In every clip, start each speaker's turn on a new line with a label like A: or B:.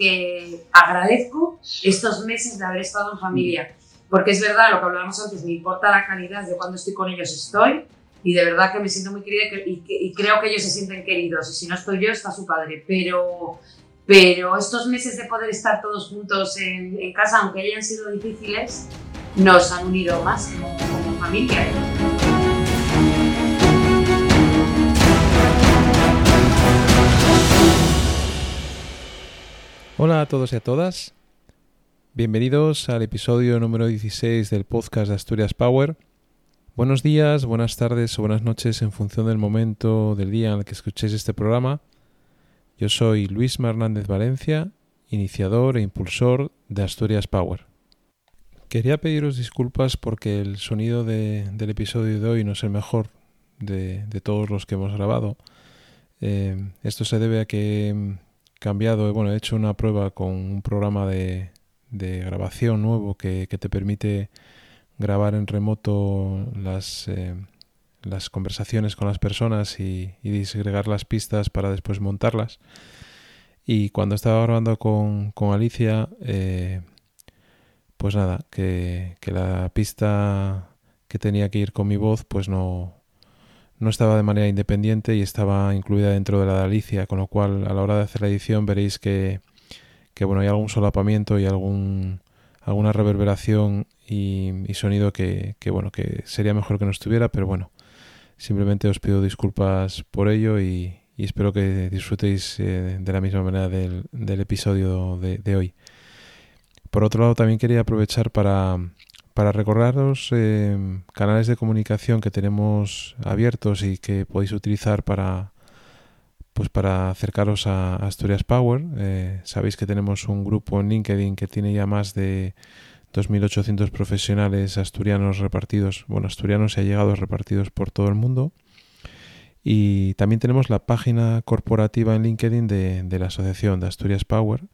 A: que agradezco estos meses de haber estado en familia, porque es verdad lo que hablábamos antes, me importa la calidad de cuando estoy con ellos estoy, y de verdad que me siento muy querida y, y, creo que ellos se sienten queridos, y si no estoy yo, está su padre, pero, pero estos meses de poder estar todos juntos en, en casa, aunque hayan sido difíciles, nos han unido más como, como familia.
B: Hola a todos y a todas. Bienvenidos al episodio número 16 del podcast de Asturias Power. Buenos días, buenas tardes o buenas noches en función del momento del día en el que escuchéis este programa. Yo soy Luis Hernández Valencia, iniciador e impulsor de Asturias Power. Quería pediros disculpas porque el sonido del episodio de hoy no es el mejor de, todos los que hemos grabado. Eh, esto se debe a que cambiado, bueno, he hecho una prueba con un programa de, grabación nuevo que, te permite grabar en remoto las, eh, las conversaciones con las personas y, disgregar las pistas para después montarlas. Y cuando estaba grabando con, Alicia, eh, pues nada, que, que la pista que tenía que ir con mi voz, pues no, no estaba de manera independiente y estaba incluida dentro de la de Alicia, con lo cual a la hora de hacer la edición veréis que, bueno, hay algún solapamiento y algún, alguna reverberación y, sonido que, bueno, que sería mejor que no estuviera, pero bueno, simplemente os pido disculpas por ello y, espero que disfrutéis eh, de la misma manera del, episodio de hoy. Por otro lado, también quería aprovechar para, para recordaros eh, canales de comunicación que tenemos abiertos y que podéis utilizar para pues para acercaros a Asturias Power. Eh, sabéis que tenemos un grupo en LinkedIn que tiene ya más de 2.800 profesionales asturianos repartidos, bueno, asturianos y allegados repartidos por todo el mundo. Y también tenemos la página corporativa en LinkedIn de, la asociación de Asturias Power,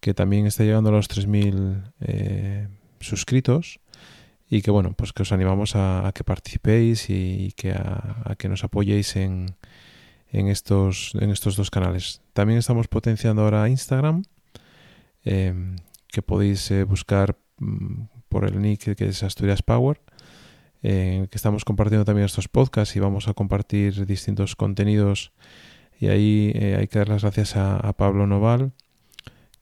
B: que también está llegando a los 3.000 eh, suscritos y que bueno, pues que os animamos a, que participéis y, que a, que nos apoyéis en, en, estos, en estos dos canales. También estamos potenciando ahora Instagram, em, que podéis eh, buscar mm, por el nick que es Asturias Power, en el que estamos compartiendo también estos podcasts y vamos a compartir distintos contenidos. Y ahí eh, hay que dar las gracias a, Pablo Noval,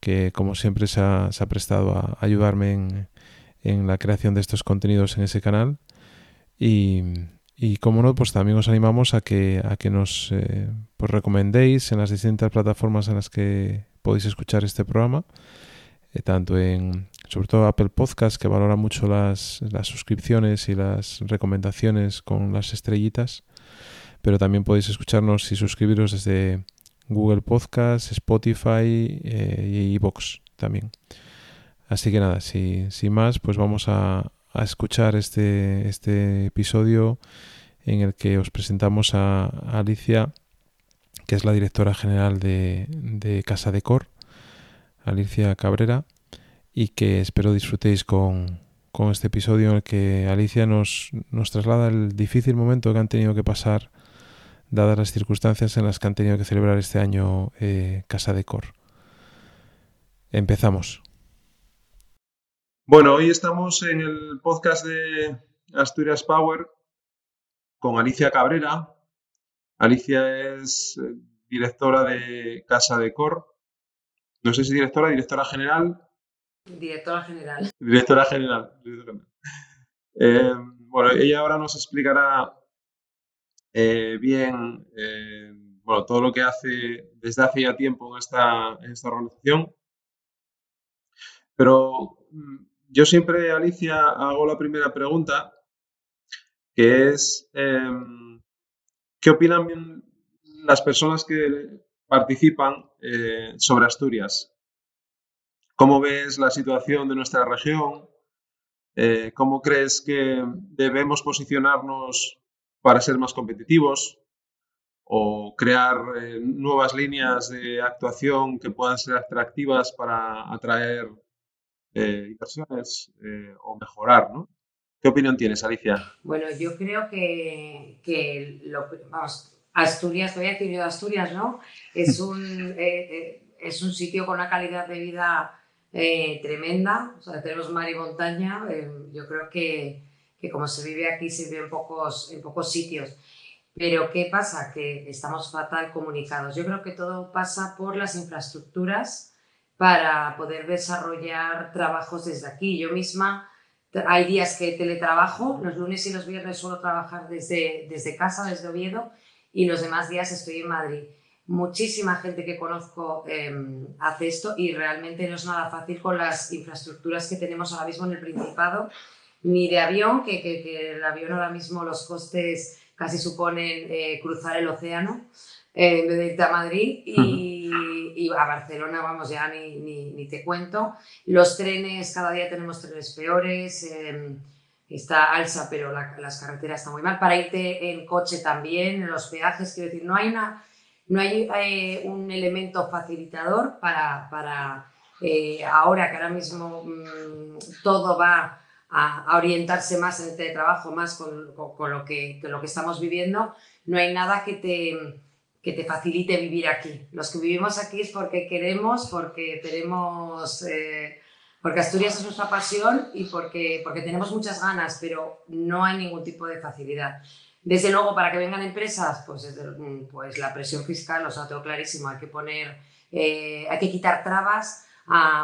B: que como siempre se ha, se ha prestado a ayudarme en, en la creación de estos contenidos en ese canal. Y, y como no, pues también os animamos a que, a que nos eh, pues recomendéis en las distintas plataformas en las que podéis escuchar este programa, eh, tanto en, sobre todo Apple Podcast, que valora mucho las, las suscripciones y las recomendaciones con las estrellitas, pero también podéis escucharnos y suscribiros desde Google Podcast, Spotify eh, y iVoox también. Así que nada, sin más, pues vamos a, escuchar este, este episodio en el que os presentamos a, Alicia, que es la directora general de, Casa de Cor, Alicia Cabrera, y que espero disfrutéis con, este episodio en el que Alicia nos, traslada el difícil momento que han tenido que pasar dadas las circunstancias en las que han tenido que celebrar este año eh, Casa de Cor. Empezamos.
C: Bueno, hoy estamos en el podcast de Asturias Power con Alicia Cabrera. Alicia es eh, directora de Casa de Cor. No sé si directora, directora general.
A: Directora general.
C: Directora general. Eh, bueno, ella ahora nos explicará eh, bien bueno, todo lo que hace desde hace ya tiempo en esta, en esta organización. Pero mm, yo siempre, Alicia, hago la primera pregunta, que es, em, ¿qué opinan las personas que participan eh, sobre Asturias? ¿Cómo ves la situación de nuestra región? Eh, ¿Cómo crees que debemos posicionarnos para ser más competitivos? o crear eh, nuevas líneas de actuación que puedan ser atractivas para atraer eh, inversiones eh, o mejorar, ¿no? ¿Qué opinión tienes, Alicia?
A: Bueno, yo creo que, que lo, vamos, Asturias, voy a decir yo Asturias, ¿no? Es un, eh, es un sitio con una calidad de vida eh, tremenda, o sea, tenemos mar y montaña, eh, yo creo que, que, como se vive aquí se vive en pocos, en pocos sitios. Pero ¿qué pasa? Que estamos fatal comunicados. Yo creo que todo pasa por las infraestructuras para poder desarrollar trabajos desde aquí. Yo misma hay días que teletrabajo, los lunes y los viernes suelo trabajar desde, desde casa, desde Oviedo, y los demás días estoy en Madrid. Muchísima gente que conozco em, hace esto y realmente no es nada fácil con las infraestructuras que tenemos ahora mismo en el Principado, ni de avión, que, el avión ahora mismo los costes casi suponen eh, cruzar el océano eh, en vez de irte a Madrid y, y, a Barcelona, vamos, ya ni, ni, te cuento. Los trenes, cada día tenemos trenes peores. Eh, está alza, pero las carreteras están muy mal. Para irte en coche también, en los peajes, quiero decir, no hay, una, no hay eh, un elemento facilitador para, para eh, ahora que ahora mismo mmm, todo va a, orientarse más en el teletrabajo, más con, con lo, que, con lo que estamos viviendo, no hay nada que te, que te facilite vivir aquí. Los que vivimos aquí es porque queremos, porque tenemos... Eh, porque Asturias es nuestra pasión y porque, porque tenemos muchas ganas, pero no hay ningún tipo de facilidad. Desde luego, para que vengan empresas, pues, pues la presión fiscal, o sea, tengo clarísimo, hay que poner, eh, hay que quitar trabas a,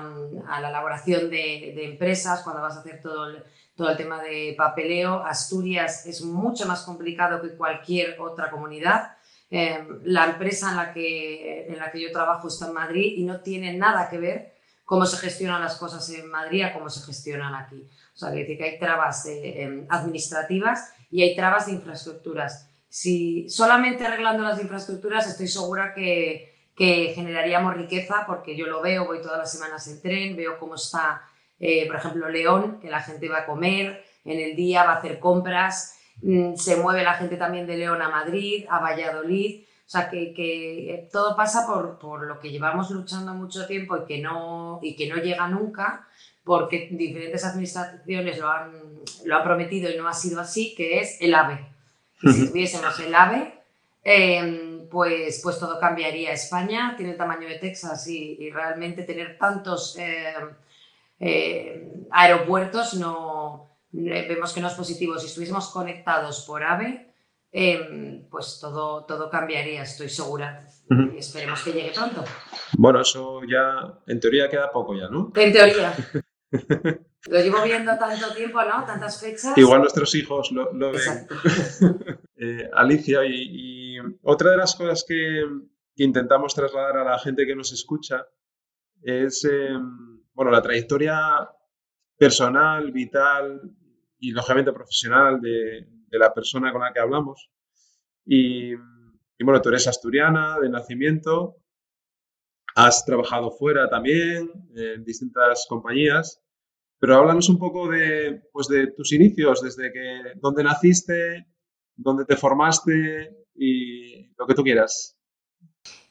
A: a la elaboración de, de, empresas cuando vas a hacer todo el, todo el tema de papeleo. Asturias es mucho más complicado que cualquier otra comunidad. Eh, la empresa en la, que, en la que yo trabajo está en Madrid y no tiene nada que ver cómo se gestionan las cosas en Madrid a cómo se gestionan aquí. O sea, que que hay trabas eh, administrativas y hay trabas de infraestructuras. Si solamente arreglando las infraestructuras estoy segura que, que generaríamos riqueza porque yo lo veo, voy todas las semanas en tren, veo cómo está, eh, por ejemplo, León, que la gente va a comer en el día, va a hacer compras, se mueve la gente también de León a Madrid, a Valladolid. O sea, que, que todo pasa por, por, lo que llevamos luchando mucho tiempo y que, no, y que no llega nunca, porque diferentes administraciones lo han, lo han prometido y no ha sido así, que es el AVE. Si tuviésemos el AVE, eh, pues, pues todo cambiaría. España tiene el tamaño de Texas y, y realmente tener tantos eh, eh, aeropuertos no, vemos que no es positivo. Si estuviésemos conectados por AVE, eh, pues todo, todo cambiaría, estoy segura. Uh -huh. Y esperemos que llegue pronto.
C: Bueno, eso ya en teoría queda poco ya, ¿no?
A: En teoría. lo llevo viendo tanto tiempo, ¿no? Tantas fechas.
C: Igual nuestros hijos lo, lo ven. eh, Alicia, y, y, otra de las cosas que, que, intentamos trasladar a la gente que nos escucha es, eh, bueno, la trayectoria personal, vital y lógicamente profesional de, la persona con la que hablamos. Y, y, bueno, tú eres asturiana de nacimiento, has trabajado fuera también, en distintas compañías, pero háblanos un poco de, pues de tus inicios, desde que, dónde naciste, dónde te formaste y lo que tú quieras.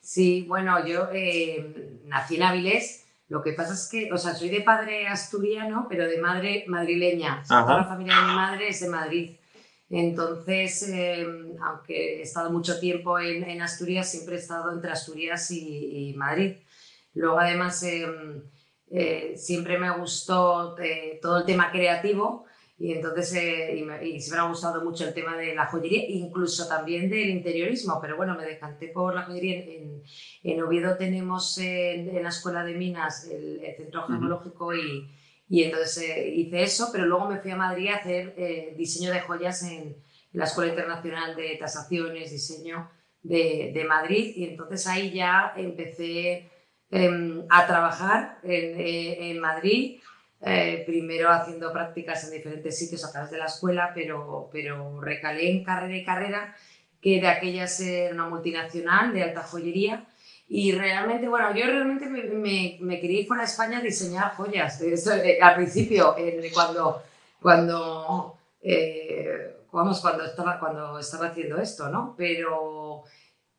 A: Sí, bueno, yo eh, nací en Avilés, lo que pasa es que, o sea, soy de padre asturiano, pero de madre madrileña. Toda la familia de mi madre es de Madrid. Entonces, eh, aunque he estado mucho tiempo en, en, Asturias, siempre he estado entre Asturias y, y Madrid. Luego, además, eh, eh, siempre me gustó eh, todo el tema creativo y entonces eh, y, me, y, siempre me ha gustado mucho el tema de la joyería, incluso también del interiorismo, pero bueno, me decanté por la joyería. En, en Oviedo tenemos en, en, la Escuela de Minas el, el Centro Geológico uh -huh. y y entonces eh, hice eso, pero luego me fui a Madrid a hacer eh, diseño de joyas en, en, la Escuela Internacional de Tasaciones, Diseño de, de Madrid. Y entonces ahí ya empecé eh, a trabajar en, eh, en Madrid, eh, primero haciendo prácticas en diferentes sitios a través de la escuela, pero, pero recalé en carrera y carrera, que de aquellas era una multinacional de alta joyería y realmente, bueno, yo realmente me, me, me quería ir fuera de España a diseñar joyas. Eso, eh, al principio, eh, cuando, cuando, eh, vamos, cuando, estaba, cuando estaba haciendo esto, ¿no? Pero,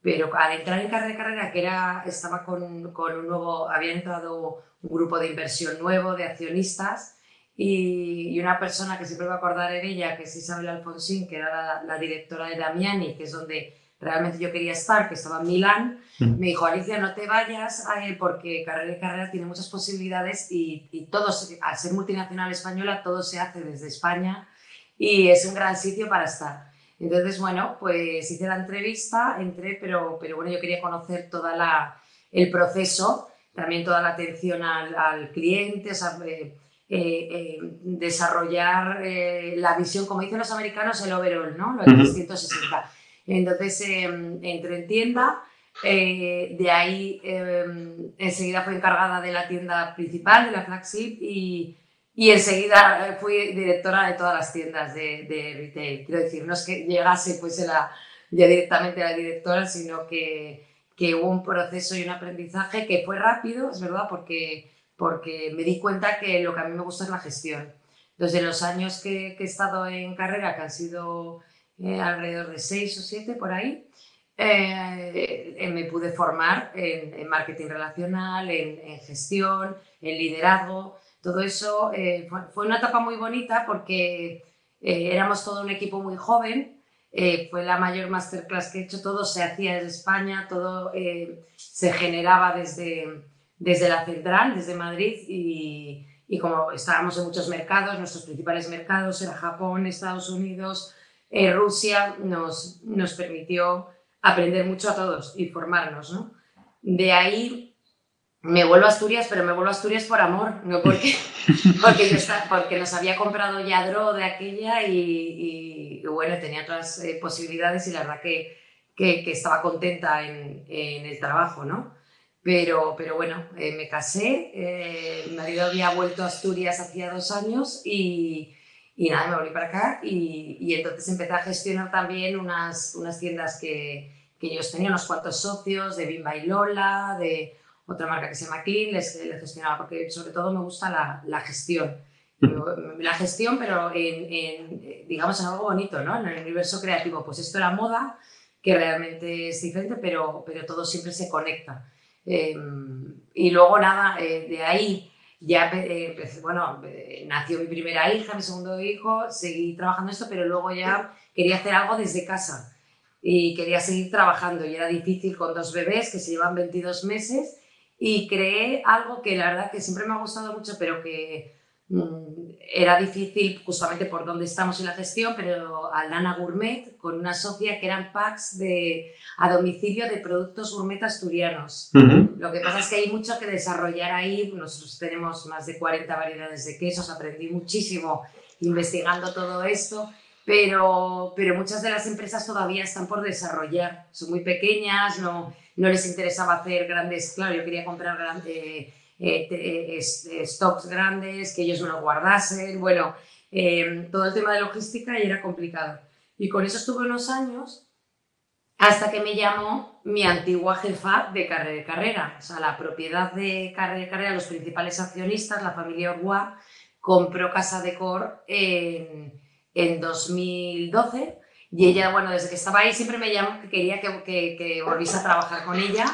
A: pero al entrar en carrera de carrera, que era, estaba con, con un nuevo, había entrado un grupo de inversión nuevo, de accionistas, y, y, una persona que siempre me acordaré de ella, que es Isabel Alfonsín, que era la, la directora de Damiani, que es donde realmente yo quería estar, que estaba en Milán, me dijo, Alicia, no te vayas porque Carrera y Carrera tiene muchas posibilidades y, y todos, al ser multinacional española, todo se hace desde España y es un gran sitio para estar. Entonces, bueno, pues hice la entrevista, entré, pero, pero bueno, yo quería conocer todo el proceso, también toda la atención al, cliente, eh, eh, eh, desarrollar la visión, como dicen los americanos, el overall, ¿no? Lo de 360. Entonces, em, entré en tienda, de ahí em, enseguida fui encargada de la tienda principal, de la flagship, y y enseguida eh, fui directora de todas las tiendas de, de retail. Quiero decir, no es que llegase pues la, ya directamente a la directora, sino que, que, hubo un proceso y un aprendizaje que fue rápido, es verdad, porque, porque me di cuenta que lo que a mí me gusta es la gestión. Desde los años que, que he estado en carrera, que han sido eh, alrededor de seis o siete por ahí, eh, me pude formar en, en marketing relacional, en, en, gestión, en liderazgo. Todo eso eh, fue, una etapa muy bonita porque eh, éramos todo un equipo muy joven. Eh, fue la mayor masterclass que he hecho. Todo se hacía desde España, todo se generaba desde, desde la central, desde Madrid. Y, como estábamos en muchos mercados, nuestros principales mercados eran Japón, Estados Unidos, Rusia, nos, nos permitió aprender mucho a todos y formarnos. ¿no? De ahí me vuelvo a Asturias, pero me vuelvo a Asturias por amor, no porque, porque, yo porque nos había comprado Yadro de aquella y, bueno, tenía otras eh, posibilidades y la verdad que, que, estaba contenta en, en, el trabajo, ¿no? Pero, pero bueno, eh, me casé, eh, mi marido había vuelto a Asturias hacía dos años y, y nada, me volví para acá y, y, entonces empecé a gestionar también unas, unas tiendas que, que yo tenía, unos cuantos socios de Bimba y Lola, de otra marca que se llama Clean, les, gestionaba, porque sobre todo me gusta la, la gestión. La gestión, pero en, en, digamos, en algo bonito, ¿no? En el universo creativo. Pues esto era moda, que realmente es diferente, pero, pero todo siempre se conecta. Em, y luego, nada, eh, de ahí ya, eh, bueno, eh, nació mi primera hija, mi segundo hijo, seguí trabajando esto, pero luego ya quería hacer algo desde casa y quería seguir trabajando y era difícil con dos bebés que se llevan 22 meses y creé algo que la verdad que siempre me ha gustado mucho, pero que mm, era difícil justamente por donde estamos en la gestión, pero Aldana Gourmet con una socia que eran packs de, a domicilio de productos gourmet asturianos. Lo que pasa es que hay mucho que desarrollar ahí, nosotros tenemos más de 40 variedades de quesos, aprendí muchísimo investigando todo esto. Pero, pero muchas de las empresas todavía están por desarrollar, son muy pequeñas, no, no les interesaba hacer grandes, claro, yo quería comprar grandes, eh, eh, eh, stocks grandes, que ellos me lo guardasen, bueno, todo el tema de logística y era complicado. Y con eso estuve unos años hasta que me llamó mi antigua jefa de carrera de carrera. O sea, la propiedad de carrera de carrera, los principales accionistas, la familia Orgua, compró Casa de Cor en, en 2012 y ella, bueno, desde que estaba ahí siempre me llamó que quería que, que, volviese a trabajar con ella,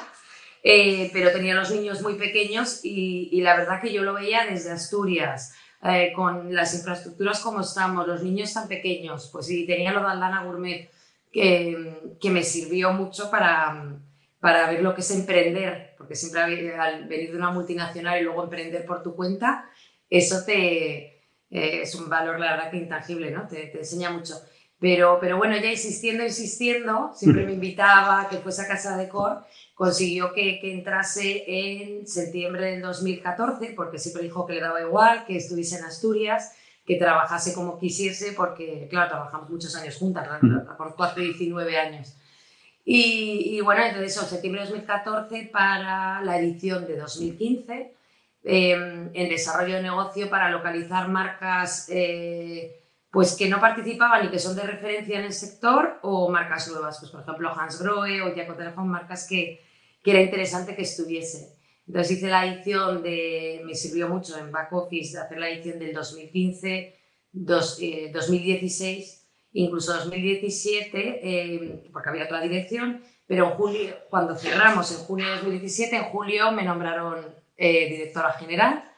A: eh, pero tenía los niños muy pequeños y, y, la verdad que yo lo veía desde Asturias, eh, con las infraestructuras como estamos, los niños tan pequeños, pues sí, tenía lo de Aldana Gourmet que, que me sirvió mucho para, para ver lo que es emprender, porque siempre al venir de una multinacional y luego emprender por tu cuenta, eso te, eh, es un valor, la verdad, que intangible, ¿no? Te, te enseña mucho. Pero, pero bueno, ya insistiendo, insistiendo, siempre me invitaba a que fuese a Casa de Cor, consiguió que, que, entrase en septiembre del 2014, porque siempre dijo que le daba igual, que estuviese en Asturias, que trabajase como quisiese, porque, claro, trabajamos muchos años juntas, por 4 y 19 años. Y, y, bueno, entonces, en septiembre de 2014 para la edición de 2015, eh, en desarrollo de negocio para localizar marcas... Eh, pues que no participaban y que son de referencia en el sector o marcas nuevas, pues por ejemplo Hans Grohe o Jaco marcas que, que era interesante que estuviese. Entonces hice la edición de, me sirvió mucho en back office hacer la edición del 2015, 2016, eh, incluso 2017, eh, porque había otra dirección, pero en julio, cuando cerramos en junio de 2017, en julio me nombraron eh, directora general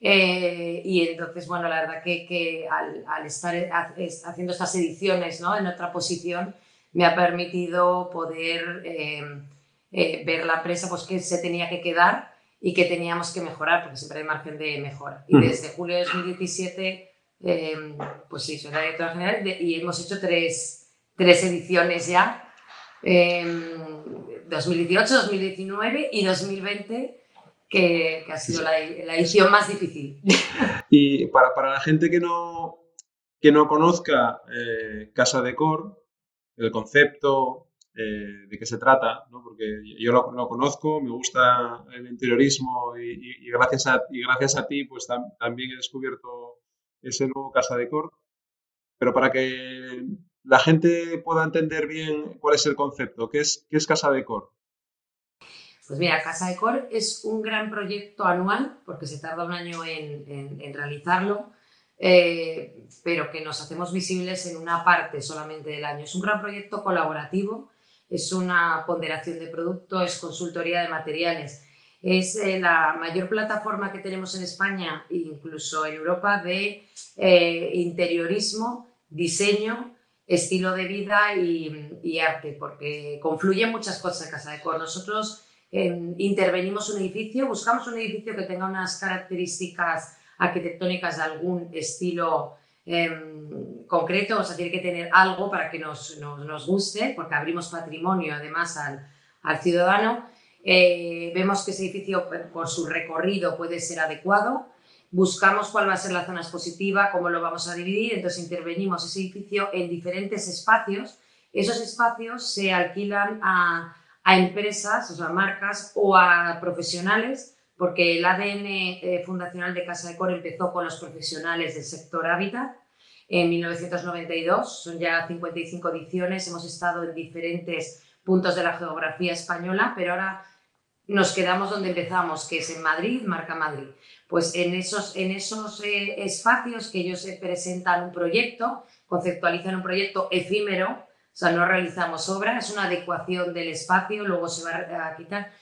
A: eh, y entonces, bueno, la verdad que, que al, al, estar haciendo estas ediciones ¿no? en otra posición, me ha permitido poder eh, eh, ver la empresa, pues qué se tenía que quedar y qué teníamos que mejorar, porque siempre hay margen de mejora. Y desde julio de 2017, eh, pues sí, soy la directora general y hemos hecho tres, tres ediciones ya, 2018, 2019 y 2020 que, ha sido la, edición más difícil.
C: Y para, para, la gente que no, que no conozca eh, Casa Decor, el concepto, eh, de qué se trata, ¿no? porque yo lo, lo, conozco, me gusta el interiorismo y, gracias, a, y gracias a ti pues también he descubierto ese nuevo Casa Decor. Pero para que la gente pueda entender bien cuál es el concepto, ¿qué es, qué es Casa Decor?
A: Pues mira, Casa de Cor es un gran proyecto anual, porque se tarda un año en, realizarlo, eh, pero que nos hacemos visibles en una parte solamente del año. Es un gran proyecto colaborativo, es una ponderación de producto, es consultoría de materiales. Es eh, la mayor plataforma que tenemos en España, incluso en Europa, de eh, interiorismo, diseño, estilo de vida y, arte, porque confluyen muchas cosas en Casa de Cor. Nosotros intervenimos un edificio, buscamos un edificio que tenga unas características arquitectónicas de algún estilo em, concreto, o sea, tiene que tener algo para que nos, nos, guste, porque abrimos patrimonio además al, al ciudadano. Eh, vemos que ese edificio por su recorrido puede ser adecuado, buscamos cuál va a ser la zona expositiva, cómo lo vamos a dividir, entonces intervenimos ese edificio en diferentes espacios. Esos espacios se alquilan a a empresas, o marcas o a profesionales, porque el ADN eh, fundacional de Casa de Cor empezó con los profesionales del sector hábitat en 1992, son ya 55 ediciones, hemos estado en diferentes puntos de la geografía española, pero ahora nos quedamos donde empezamos, que es en Madrid, marca Madrid. Pues en esos, en esos eh, espacios que ellos presentan un proyecto, conceptualizan un proyecto efímero, o sea, no realizamos obra, es una adecuación del espacio, luego se va a quitar.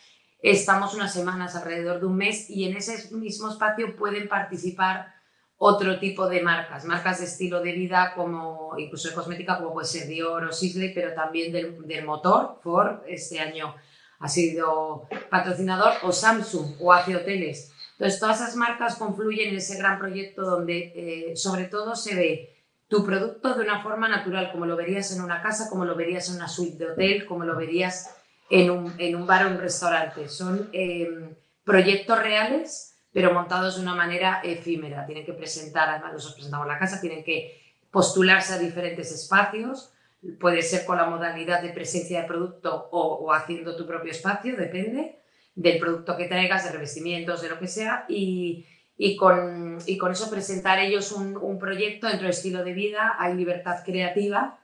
A: Estamos unas semanas, alrededor de un mes, y en ese mismo espacio pueden participar otro tipo de marcas, marcas de estilo de vida, como incluso de cosmética, como puede ser Dior o Sisley, pero también del, del motor. Ford este año ha sido patrocinador, o Samsung, o AC Hoteles. Entonces, todas esas marcas confluyen en ese gran proyecto donde, eh, sobre todo, se ve tu producto de una forma natural, como lo verías en una casa, como lo verías en una suite de hotel, como lo verías en un, en un bar o un restaurante. Son em, proyectos reales, pero montados de una manera efímera. Tienen que presentar, además nosotros presentamos la casa, tienen que postularse a diferentes espacios. Puede ser con la modalidad de presencia de producto o, o haciendo tu propio espacio, depende del producto que traigas, de revestimientos, de lo que sea. Y, y con, y con eso presentar ellos un, un, proyecto dentro del estilo de vida, hay libertad creativa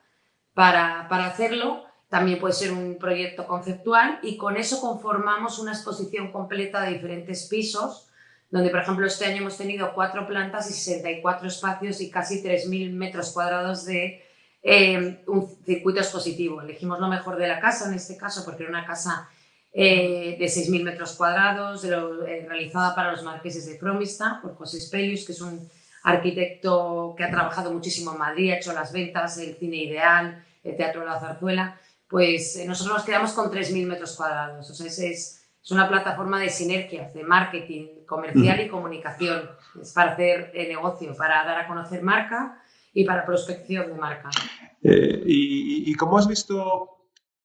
A: para, para, hacerlo, también puede ser un proyecto conceptual y con eso conformamos una exposición completa de diferentes pisos, donde por ejemplo este año hemos tenido cuatro plantas y 64 espacios y casi 3.000 metros cuadrados de eh, un circuito expositivo. Elegimos lo mejor de la casa en este caso porque era una casa eh, de 6.000 metros cuadrados, de lo, eh, realizada para los marqueses de Fromista por José Spelius, que es un arquitecto que ha trabajado muchísimo en Madrid, ha hecho las ventas, el cine ideal, el teatro de la zarzuela. Pues eh, nosotros nos quedamos con 3.000 metros cuadrados. O sea, es, es, una plataforma de sinergias, de marketing comercial y comunicación. Es para hacer negocio, para dar a conocer marca y para prospección de marca.
C: ¿y, ¿Y cómo has visto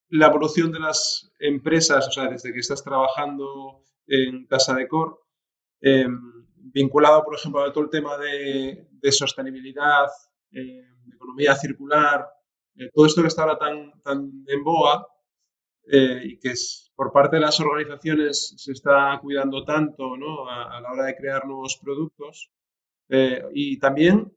C: la evolución de las empresas, o sea, desde que estás trabajando en Casa de Cor, em, vinculado, por ejemplo, a todo el tema de, sostenibilidad, eh, de economía circular, eh, todo esto que está ahora tan, tan en boga eh, y que es, por parte de las organizaciones se está cuidando tanto ¿no? a, a, la hora de crear nuevos productos. y también,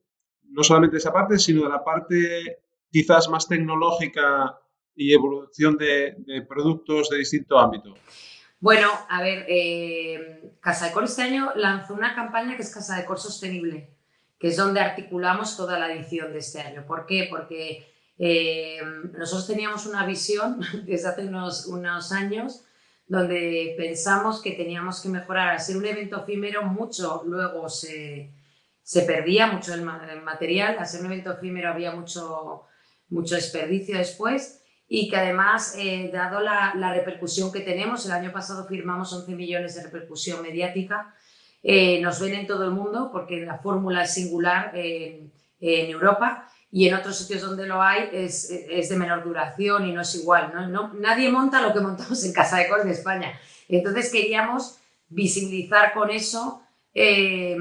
C: no solamente de esa parte, sino de la parte quizás más tecnológica y evolución de, productos de distinto ámbito?
A: Bueno, a ver, eh, Casa de Cor este año lanzó una campaña que es Casa de Cor Sostenible, que es donde articulamos toda la edición de este año. ¿Por qué? Porque eh, nosotros teníamos una visión desde hace unos, unos años donde pensamos que teníamos que mejorar, al ser un evento efímero, mucho luego se, se perdía mucho el, material, al ser un evento efímero había mucho, mucho desperdicio después y que además, eh, dado la, repercusión que tenemos, el año pasado firmamos 11 millones de repercusión mediática, eh, nos ven en todo el mundo porque la fórmula es singular en Europa y en otros sitios donde lo hay es, de menor duración y no es igual. ¿no? Nadie monta lo que montamos en Casa de Cor de España. Entonces queríamos visibilizar con eso eh,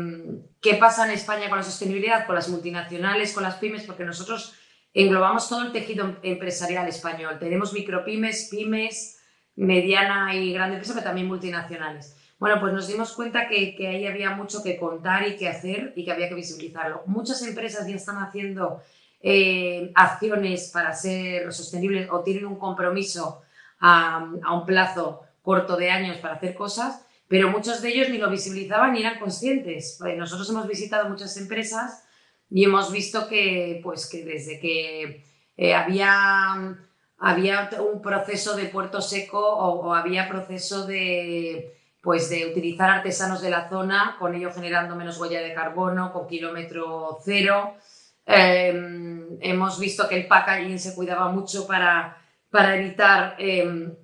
A: qué pasa en España con la sostenibilidad, con las multinacionales, con las pymes, porque nosotros englobamos todo el tejido empresarial español. Tenemos micropymes, pymes, mediana y grande empresa, pero también multinacionales. Bueno, pues nos dimos cuenta que, que, ahí había mucho que contar y que hacer y que había que visibilizarlo. Muchas empresas ya están haciendo eh, acciones para ser sostenibles o tienen un compromiso a, a un plazo corto de años para hacer cosas, pero muchos de ellos ni lo visibilizaban ni eran conscientes. Pues nosotros hemos visitado muchas empresas y hemos visto que, pues, que desde que eh, había, había un proceso de puerto seco o, había proceso de, pues, de utilizar artesanos de la zona, con ello generando menos huella de carbono, con kilómetro cero. Eh, hemos visto que el packaging se cuidaba mucho para, para evitar eh,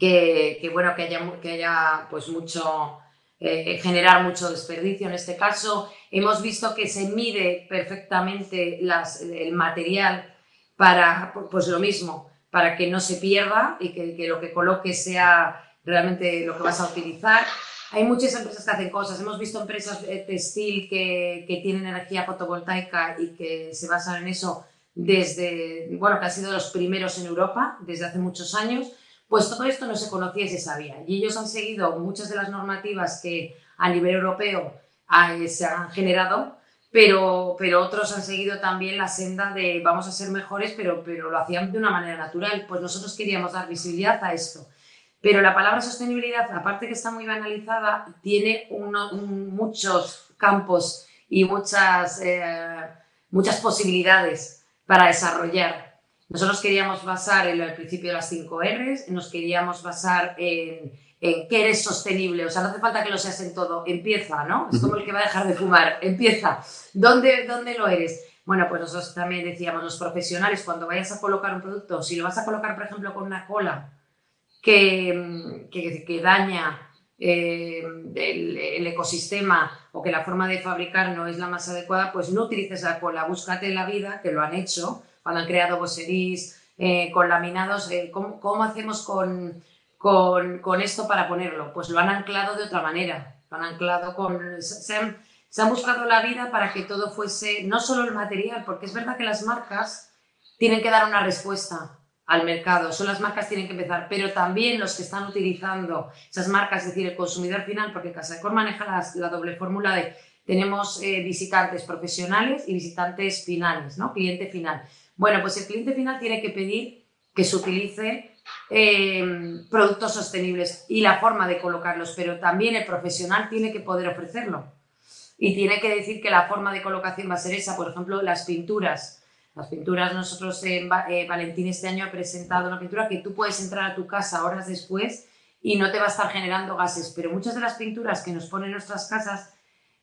A: que, que, bueno, que haya, que haya pues mucho, eh, generar mucho desperdicio en este caso. Hemos visto que se mide perfectamente el material para, pues lo mismo, para que no se pierda y que, que, lo que coloques sea realmente lo que vas a utilizar. Hay muchas empresas que hacen cosas. Hemos visto empresas eh, textil que, que tienen energía fotovoltaica y que se basan en eso desde, bueno, que han sido los primeros en Europa desde hace muchos años. Pues todo esto no se conocía y se sabía. Y ellos han seguido muchas de las normativas que a nivel europeo se han generado, pero, pero otros han seguido también la senda de vamos a ser mejores, pero, pero lo hacían de una manera natural. Pues nosotros queríamos dar visibilidad a esto. Pero la palabra sostenibilidad, aparte que está muy banalizada, tiene uno, un, muchos campos y muchas, eh, muchas posibilidades para desarrollar. Nosotros queríamos basar en el principio de las 5 R's, nos queríamos basar en, en qué eres sostenible, o sea, no hace falta que lo seas en todo, empieza, ¿no? Es como el que va a dejar de fumar, empieza. ¿Dónde, dónde lo eres? Bueno, pues nosotros también decíamos, los profesionales, cuando vayas a colocar un producto, si lo vas a colocar, por ejemplo, con una cola que, que, que daña eh, el, el, ecosistema o que la forma de fabricar no es la más adecuada, pues no utilices la cola, búscate la vida, que lo han hecho, cuando han creado boserís eh, con laminados, eh, ¿cómo, ¿cómo, hacemos con, con, con, esto para ponerlo? Pues lo han anclado de otra manera, lo han anclado con... Se han, buscado la vida para que todo fuese, no solo el material, porque es verdad que las marcas tienen que dar una respuesta al mercado, son las marcas que tienen que empezar, pero también los que están utilizando esas marcas, es decir, el consumidor final, porque Casa de Cor maneja la doble fórmula de tenemos eh, visitantes profesionales y visitantes finales, ¿no? Cliente final. Bueno, pues el cliente final tiene que pedir que se utilice eh, productos sostenibles y la forma de colocarlos, pero también el profesional tiene que poder ofrecerlo. Y tiene que decir que la forma de colocación va a ser esa, por ejemplo, las pinturas. Las pinturas, nosotros en eh, Valentín este año ha presentado una pintura que tú puedes entrar a tu casa horas después y no te va a estar generando gases, pero muchas de las pinturas que nos ponen nuestras casas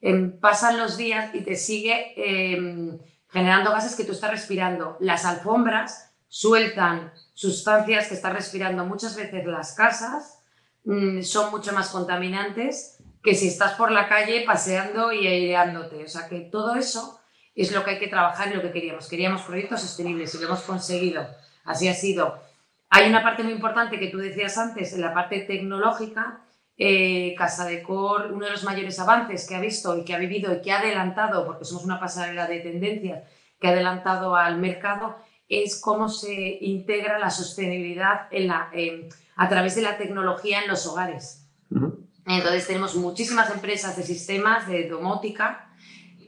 A: eh, pasan los días y te sigue eh, generando gases que tú estás respirando. Las alfombras sueltan sustancias que estás respirando muchas veces las casas, mmm, son mucho más contaminantes que si estás por la calle paseando y aireándote. O sea que todo eso es lo que hay que trabajar y lo que queríamos. Queríamos proyectos sostenibles y lo hemos conseguido. Así ha sido. Hay una parte muy importante que tú decías antes, en la parte tecnológica, eh, Casa de Cor, uno de los mayores avances que ha visto y que ha vivido y que ha adelantado, porque somos una pasarela de tendencias, que ha adelantado al mercado, es cómo se integra la sostenibilidad en la, eh, a través de la tecnología en los hogares. Uh -huh. Entonces tenemos muchísimas empresas de sistemas de domótica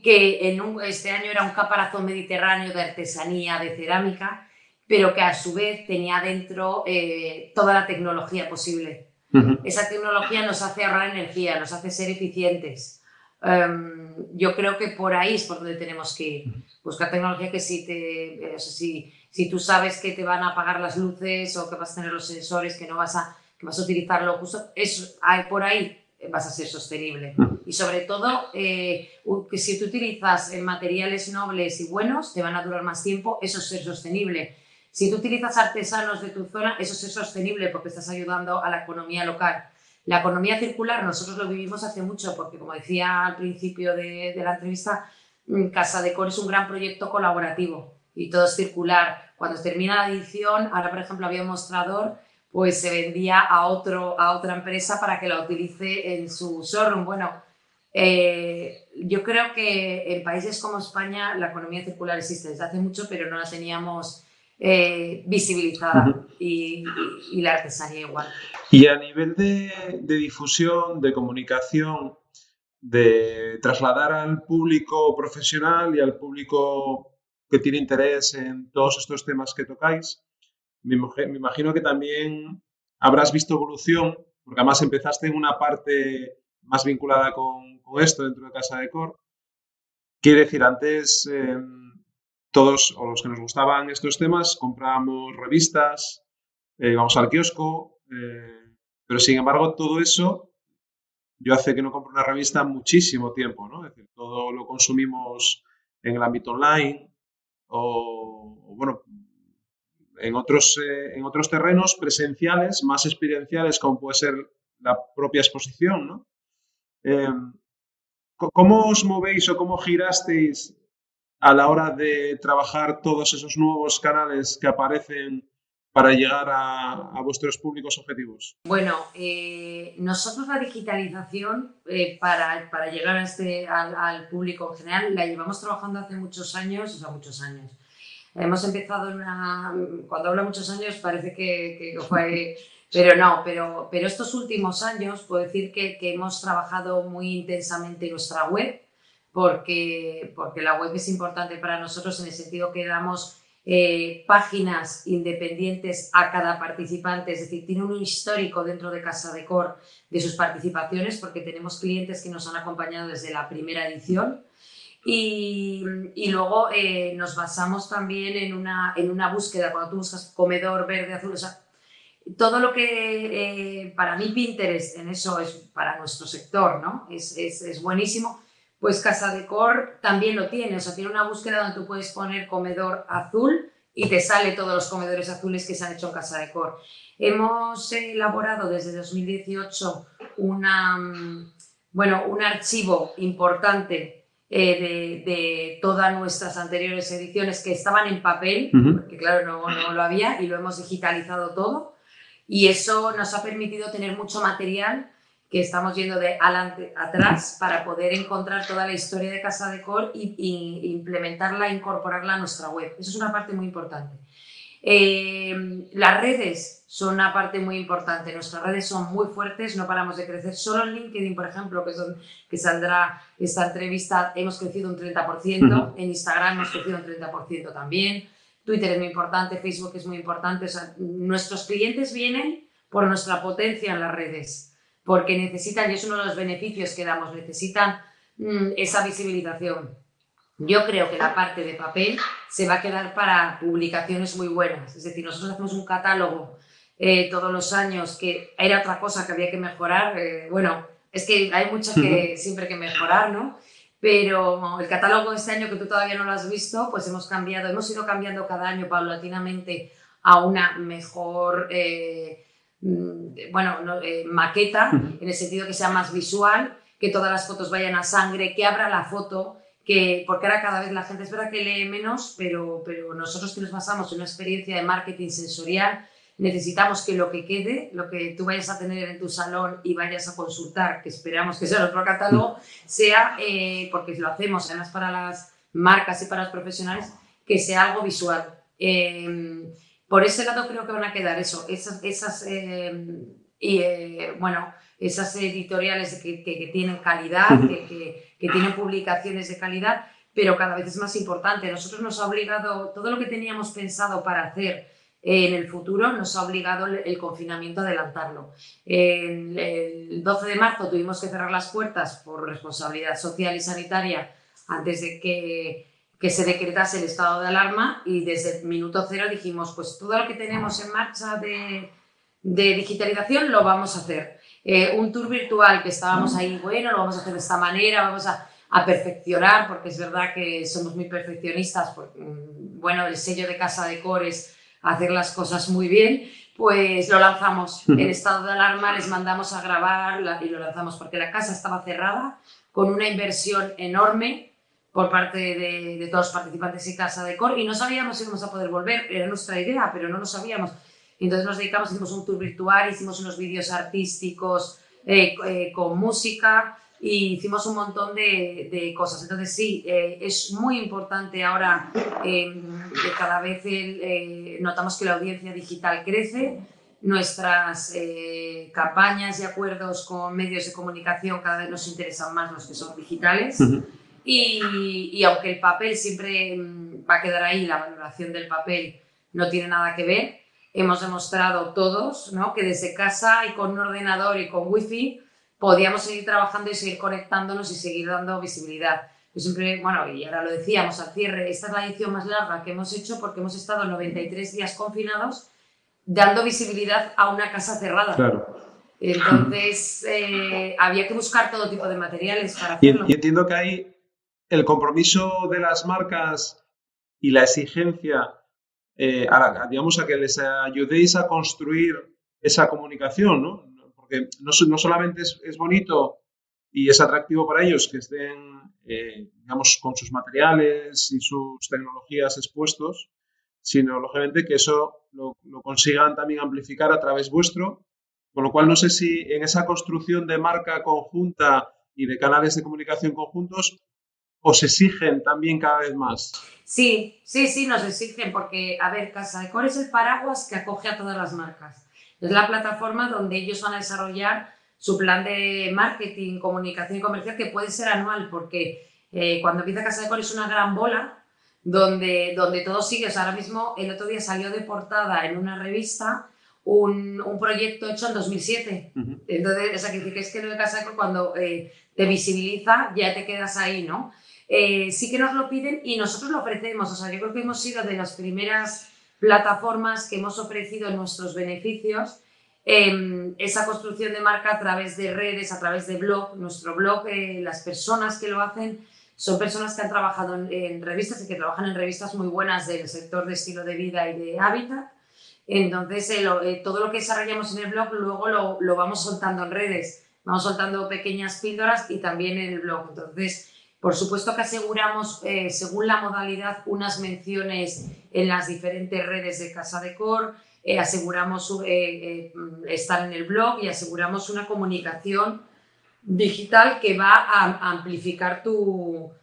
A: que en un, este año era un caparazón mediterráneo de artesanía, de cerámica, pero que a su vez tenía dentro eh, toda la tecnología posible. Uh -huh. Esa tecnología nos hace ahorrar energía, nos hace ser eficientes. Um, yo creo que por ahí es por donde tenemos que ir. Buscar tecnología que si, te, eh, si, si tú sabes que te van a apagar las luces o que vas a tener los sensores, que no vas a, que vas a utilizarlo justo, es, hay, por ahí vas a ser sostenible. Y sobre todo, eh, que si tú utilizas materiales nobles y buenos, te van a durar más tiempo, eso es ser sostenible Si tú utilizas artesanos de tu zona, eso es sostenible porque estás ayudando a la economía local. La economía circular nosotros lo vivimos hace mucho porque, como decía al principio de, la entrevista, mm, Casa de Cor es un gran proyecto colaborativo y todo es circular. Cuando termina la edición, ahora por ejemplo había un mostrador, pues se vendía a, otro, a otra empresa para que la utilice en su showroom. Bueno, eh, yo creo que en países como España la economía circular existe desde hace mucho, pero no la teníamos eh, visibilizada y, la artesanía igual.
C: Y a nivel de, difusión, de comunicación, de trasladar al público profesional y al público que tiene interés en todos estos temas que tocáis, me, imagino que también habrás visto evolución, porque además empezaste en una parte más vinculada con, esto dentro de Casa de Cor. Quiere decir, antes em, todos o los que nos gustaban estos temas comprábamos revistas, eh, íbamos al kiosco, eh, pero sin embargo todo eso yo hace que no compro una revista muchísimo tiempo, ¿no? Es decir, todo lo consumimos en el ámbito online o, bueno, en otros, eh, en otros terrenos presenciales, más experienciales, como puede ser la propia exposición. Em, ¿Cómo os movéis o cómo girasteis a la hora de trabajar todos esos nuevos canales que aparecen para llegar a, vuestros públicos objetivos?
A: Bueno, eh, nosotros la digitalización eh, para, para, llegar a este, al, público en general la llevamos trabajando hace muchos años, o sea, muchos años. Hemos empezado en una... Cuando hablo muchos años parece que, que fue... Pero no, pero, pero estos últimos años puedo decir que, que hemos trabajado muy intensamente nuestra web, porque, porque la web es importante para nosotros en el sentido que damos eh, páginas independientes a cada participante, es decir, tiene un histórico dentro de Casa de Cor de sus participaciones, porque tenemos clientes que nos han acompañado desde la primera edición. Y, y luego eh, nos basamos también en una, en una búsqueda, cuando tú buscas comedor verde, azul, o sea, todo lo que eh, para mí Pinterest en eso es para nuestro sector, ¿no? Es, es, es buenísimo pues Casa Decor también lo tiene, o sea, tiene una búsqueda donde tú puedes poner comedor azul y te sale todos los comedores azules que se han hecho en Casa Decor. Hemos elaborado desde 2018 una, mm, bueno, un archivo importante eh, de, todas nuestras anteriores ediciones que estaban en papel, porque claro, no, no lo había, y lo hemos digitalizado todo. Y eso nos ha permitido tener mucho material que estamos yendo de adelante atrás para poder encontrar toda la historia de Casa de Cor y, implementarla, incorporarla a nuestra web. Eso es una parte muy importante. Eh, las redes son una parte muy importante. Nuestras redes son muy fuertes, no paramos de crecer. Solo en LinkedIn, por ejemplo, que, son, que saldrá esta entrevista, hemos crecido un 30%. En Instagram hemos crecido un 30% también. Twitter es muy importante, Facebook es muy importante. nuestros clientes vienen por nuestra potencia en las redes porque necesitan, y es uno de los beneficios que damos, necesitan mm, esa visibilización. Yo creo que la parte de papel se va a quedar para publicaciones muy buenas. Es decir, nosotros hacemos un catálogo eh, todos los años que era otra cosa que había que mejorar. Eh, bueno, es que hay mucho que siempre que mejorar, ¿no? Pero el catálogo de este año que tú todavía no lo has visto, pues hemos cambiado, hemos ido cambiando cada año paulatinamente a una mejor eh, Mm, bueno, eh, maqueta, en el sentido que sea más visual, que todas las fotos vayan a sangre, que abra la foto, que, porque ahora cada vez la gente es verdad que lee menos, pero, pero nosotros que nos basamos en una experiencia de marketing sensorial, necesitamos que lo que quede, lo que tú vayas a tener en tu salón y vayas a consultar, que esperamos que sea otro catálogo, sea, eh, porque lo hacemos además para las marcas y para los profesionales, que sea algo visual. Eh, por ese lado creo que van a quedar eso, esas, esas, eh, eh, bueno, esas editoriales que, tienen calidad, que, tienen publicaciones de calidad, pero cada vez es más importante. Nosotros nos ha obligado, todo lo que teníamos pensado para hacer en el futuro, nos ha obligado el, confinamiento a adelantarlo. el 12 de marzo tuvimos que cerrar las puertas por responsabilidad social y sanitaria antes de que que se decretase el estado de alarma y desde el minuto cero dijimos, pues todo lo que tenemos en marcha de, de digitalización lo vamos a hacer. Eh, un tour virtual que estábamos ahí, bueno, lo vamos a hacer de esta manera, vamos a, a perfeccionar, porque es verdad que somos muy perfeccionistas, mm, bueno, el sello de Casa de Cores hacer las cosas muy bien, pues lo lanzamos. En estado de alarma les mandamos a grabar y lo lanzamos porque la casa estaba cerrada con una inversión enorme por parte de, todos los participantes de Casa de Cor y no sabíamos si íbamos a poder volver, era nuestra idea, pero no lo sabíamos. Entonces nos dedicamos, hicimos un tour virtual, hicimos unos vídeos artísticos eh, eh, con música y hicimos un montón de, cosas. Entonces sí, eh, es muy importante ahora que cada vez notamos que la audiencia digital crece, nuestras campañas y acuerdos con medios de comunicación cada vez nos interesan más los que son digitales. Y, y, aunque el papel siempre mm, va a quedar ahí, la valoración del papel no tiene nada que ver, hemos demostrado todos ¿no? que desde casa y con un ordenador y con wifi podíamos seguir trabajando y seguir conectándonos y seguir dando visibilidad. Yo siempre, bueno, y ahora lo decíamos al cierre, esta es la edición más larga que hemos hecho porque hemos estado 93 días confinados dando visibilidad a una casa cerrada.
C: Claro.
A: Entonces, eh, había que buscar todo tipo de materiales para hacerlo.
C: Y, entiendo que hay el compromiso de las marcas y la exigencia, eh, a, digamos, a que les ayudéis a construir esa comunicación, ¿no? Porque no, no solamente es, bonito y es atractivo para ellos que estén, eh, digamos, con sus materiales y sus tecnologías expuestos, sino, lógicamente, que eso lo consigan también amplificar a través vuestro con lo cual, no sé si en esa construcción de marca conjunta y de canales de comunicación conjuntos os exigen también cada vez más.
A: Sí, sí, sí, nos exigen porque, a ver, Casa de Core es el paraguas que acoge a todas las marcas. Es la plataforma donde ellos van a desarrollar su plan de marketing, comunicación y comercial que puede ser anual porque eh, cuando empieza Casa de Core es una gran bola donde, donde todo sigue. O sea, ahora mismo el otro día salió de portada en una revista un, un, proyecto hecho en 2007. Entonces, o sea, que, es que lo de Casa cuando eh, te visibiliza ya te quedas ahí, ¿no? Eh, sí que nos lo piden y nosotros lo ofrecemos. O sea, yo creo que hemos sido de las primeras plataformas que hemos ofrecido nuestros beneficios em, esa construcción de marca a través de redes, a través de blog. Nuestro blog, eh, las personas que lo hacen son personas que han trabajado en, en, revistas y que trabajan en revistas muy buenas del sector de estilo de vida y de hábitat entonces, eh, eh, todo lo que desarrollamos en el blog luego lo, lo, vamos soltando en redes, vamos soltando pequeñas píldoras y también en el blog. Entonces, por supuesto que aseguramos, eh, según la modalidad, unas menciones en las diferentes redes de Casa de Cor, aseguramos estar en el blog y aseguramos una comunicación digital que va a amplificar tu,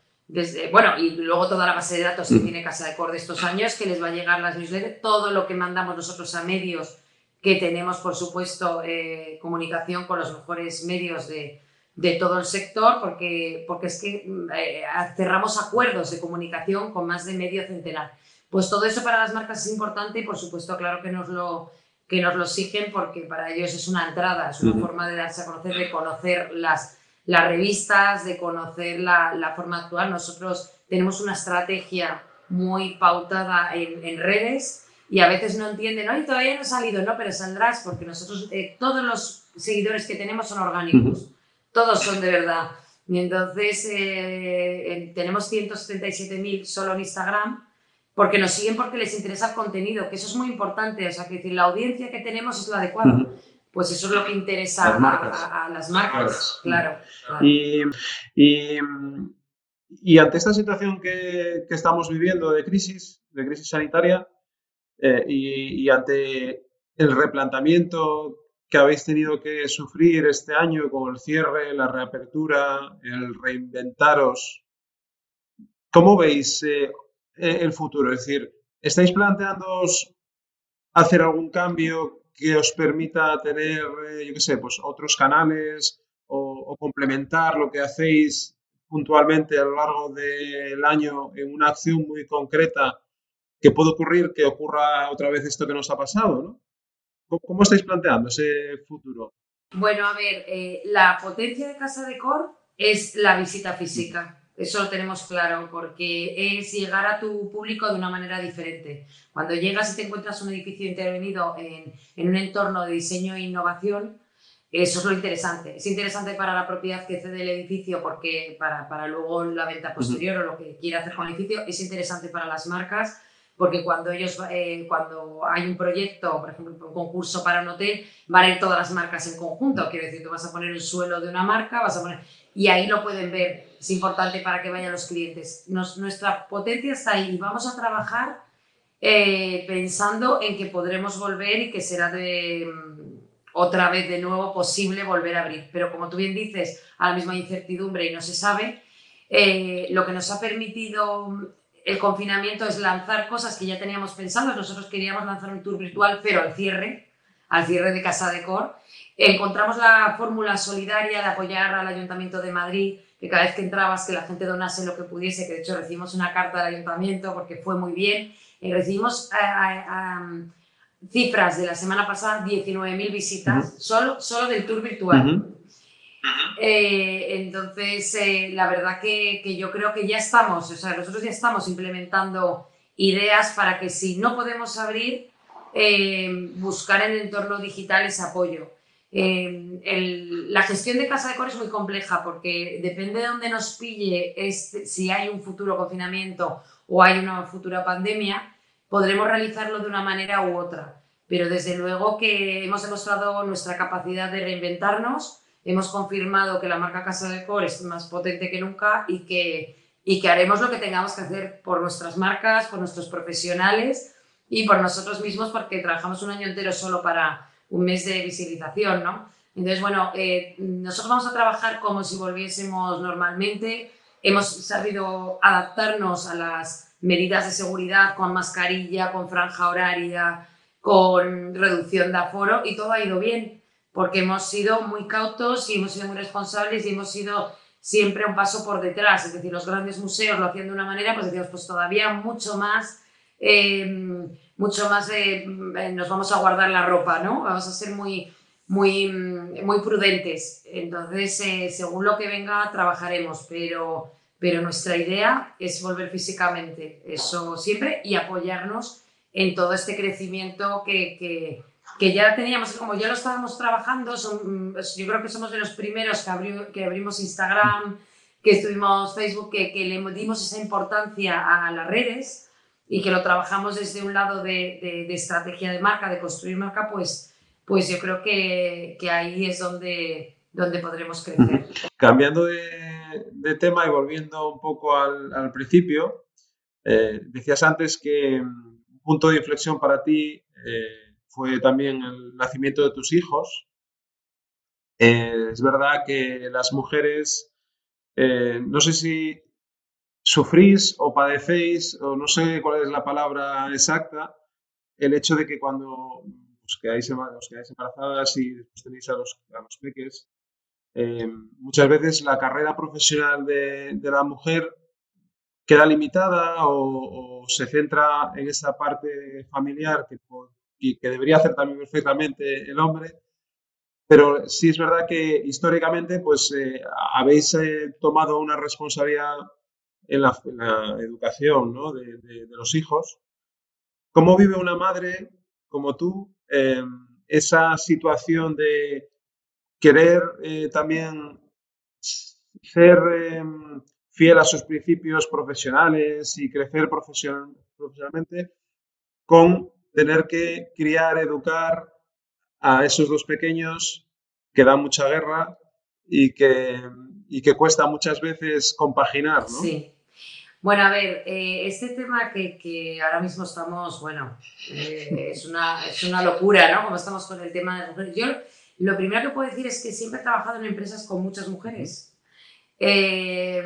A: bueno, y luego toda la base de datos que mm. tiene Casa de Cor de estos años, que les va a llegar las newsletters, todo lo que mandamos nosotros a medios, que tenemos, por supuesto, eh, comunicación con los mejores medios de, de, todo el sector, porque, porque es que eh, cerramos acuerdos de comunicación con más de medio centenar. Pues todo eso para las marcas es importante y, por supuesto, claro que nos lo, que nos lo exigen porque para ellos es una entrada, es una forma de darse a conocer, de conocer las las revistas, de conocer la, la forma actual. Nosotros tenemos una estrategia muy pautada en, en, redes y a veces no entienden, oye, todavía no ha salido, no, pero saldrás porque nosotros, eh, todos los seguidores que tenemos son orgánicos, todos son de verdad. Y entonces eh, tenemos 177.000 solo en Instagram porque nos siguen porque les interesa el contenido, que eso es muy importante, o sea, que decir, la audiencia que tenemos es la adecuada. Pues eso es lo que interesa A, las marcas, claro.
C: Y, y, ante esta situación que, que, estamos viviendo de crisis, de crisis sanitaria, eh, y, ante el replanteamiento que habéis tenido que sufrir este año con el cierre, la reapertura, el reinventaros, ¿cómo veis eh, el futuro? Es decir, ¿estáis planteándoos hacer algún cambio que os permita tener, eh, yo qué sé, pues otros canales o, complementar lo que hacéis puntualmente a lo largo del año en una acción muy concreta que puede ocurrir que ocurra otra vez esto que nos ha pasado, ¿no? ¿Cómo, estáis planteando ese futuro?
A: Bueno, a ver, eh, la potencia de Casa de Cor es la visita física. Eso lo tenemos claro, porque es llegar a tu público de una manera diferente. Cuando llegas y te encuentras un edificio intervenido en, en un entorno de diseño e innovación, eso es lo interesante. Es interesante para la propiedad que cede el edificio porque para, para luego la venta posterior o lo que quiera hacer con el edificio. Es interesante para las marcas porque cuando ellos, eh, cuando hay un proyecto, por ejemplo, un concurso para un hotel, van a ir todas las marcas en conjunto. Quiero decir, tú vas a poner el suelo de una marca, vas a poner... Y ahí lo pueden ver. Es importante para que vayan los clientes. nuestra potencia está ahí y vamos a trabajar eh, pensando en que podremos volver y que será de mm, otra vez de nuevo posible volver a abrir. Pero como tú bien dices, a la misma incertidumbre y no se sabe, eh, lo que nos ha permitido el confinamiento es lanzar cosas que ya teníamos pensadas. Nosotros queríamos lanzar un tour virtual, pero al cierre, al cierre de Casa de Cor. Encontramos la fórmula solidaria de apoyar al Ayuntamiento de Madrid, que cada vez que entrabas, que la gente donase lo que pudiese, que de hecho recibimos una carta del Ayuntamiento porque fue muy bien. Y recibimos cifras de la semana pasada, 19.000 visitas, solo, solo del tour virtual. Eh, entonces, eh, la verdad que, yo creo que ya estamos, o sea, nosotros ya estamos implementando ideas para que si no podemos abrir, eh, buscar en el entorno digital ese apoyo. la gestión de casa de core es muy compleja porque depende de dónde nos pille, este, si hay un futuro confinamiento o hay una futura pandemia, podremos realizarlo de una manera u otra. Pero desde luego que hemos demostrado nuestra capacidad de reinventarnos, hemos confirmado que la marca Casa de Core es más potente que nunca y que, y que haremos lo que tengamos que hacer por nuestras marcas, por nuestros profesionales y por nosotros mismos porque trabajamos un año entero solo para un mes de visibilización, ¿no? Entonces, bueno, eh, nosotros vamos a trabajar como si volviésemos normalmente. Hemos sabido adaptarnos a las medidas de seguridad con mascarilla, con franja horaria, con reducción de aforo y todo ha ido bien porque hemos sido muy cautos y hemos sido muy responsables y hemos sido siempre un paso por detrás. Es decir, los grandes museos lo hacían de una manera, pues decíamos, pues todavía mucho más, eh, mucho más eh, nos vamos a guardar la ropa, ¿no? Vamos a ser muy, muy, muy prudentes. Entonces, eh, según lo que venga, trabajaremos, pero, pero nuestra idea es volver físicamente, eso siempre, y apoyarnos en todo este crecimiento que, que que ya teníamos, como ya lo estábamos trabajando, son, mm, yo creo que somos de los primeros que, que abrimos Instagram, que estuvimos Facebook, que, que, le dimos esa importancia a las redes y que lo trabajamos desde un lado de, de, estrategia de marca, de construir marca, pues, pues yo creo que, que ahí es donde, donde podremos crecer.
C: Cambiando de, de tema y volviendo un poco al, al principio, eh, decías antes que un punto de inflexión para ti eh, fue también el nacimiento de tus hijos. Eh, es verdad que las mujeres, eh, no sé si sufrís o padecéis, o no sé cuál es la palabra exacta, el hecho de que cuando os quedáis, embarazadas y después tenéis a los, a los peques, eh, muchas veces la carrera profesional de, la mujer queda limitada o, o, se centra en esa parte familiar que y que debería hacer también perfectamente el hombre. Pero sí es verdad que históricamente pues eh, habéis eh, tomado una responsabilidad en la, educación ¿no? de, los hijos. ¿Cómo vive una madre como tú em, esa situación de querer eh, también ser em, fiel a sus principios profesionales y crecer profesionalmente con tener que criar, educar a esos dos pequeños que dan mucha guerra y que, y que cuesta muchas veces compaginar, ¿no?
A: Sí. Bueno, a ver, eh, este tema que, que, ahora mismo estamos, bueno, eh, es, una, es una locura, ¿no? Como estamos con el tema de mujeres. Yo lo primero que puedo decir es que siempre he trabajado en empresas con muchas mujeres eh,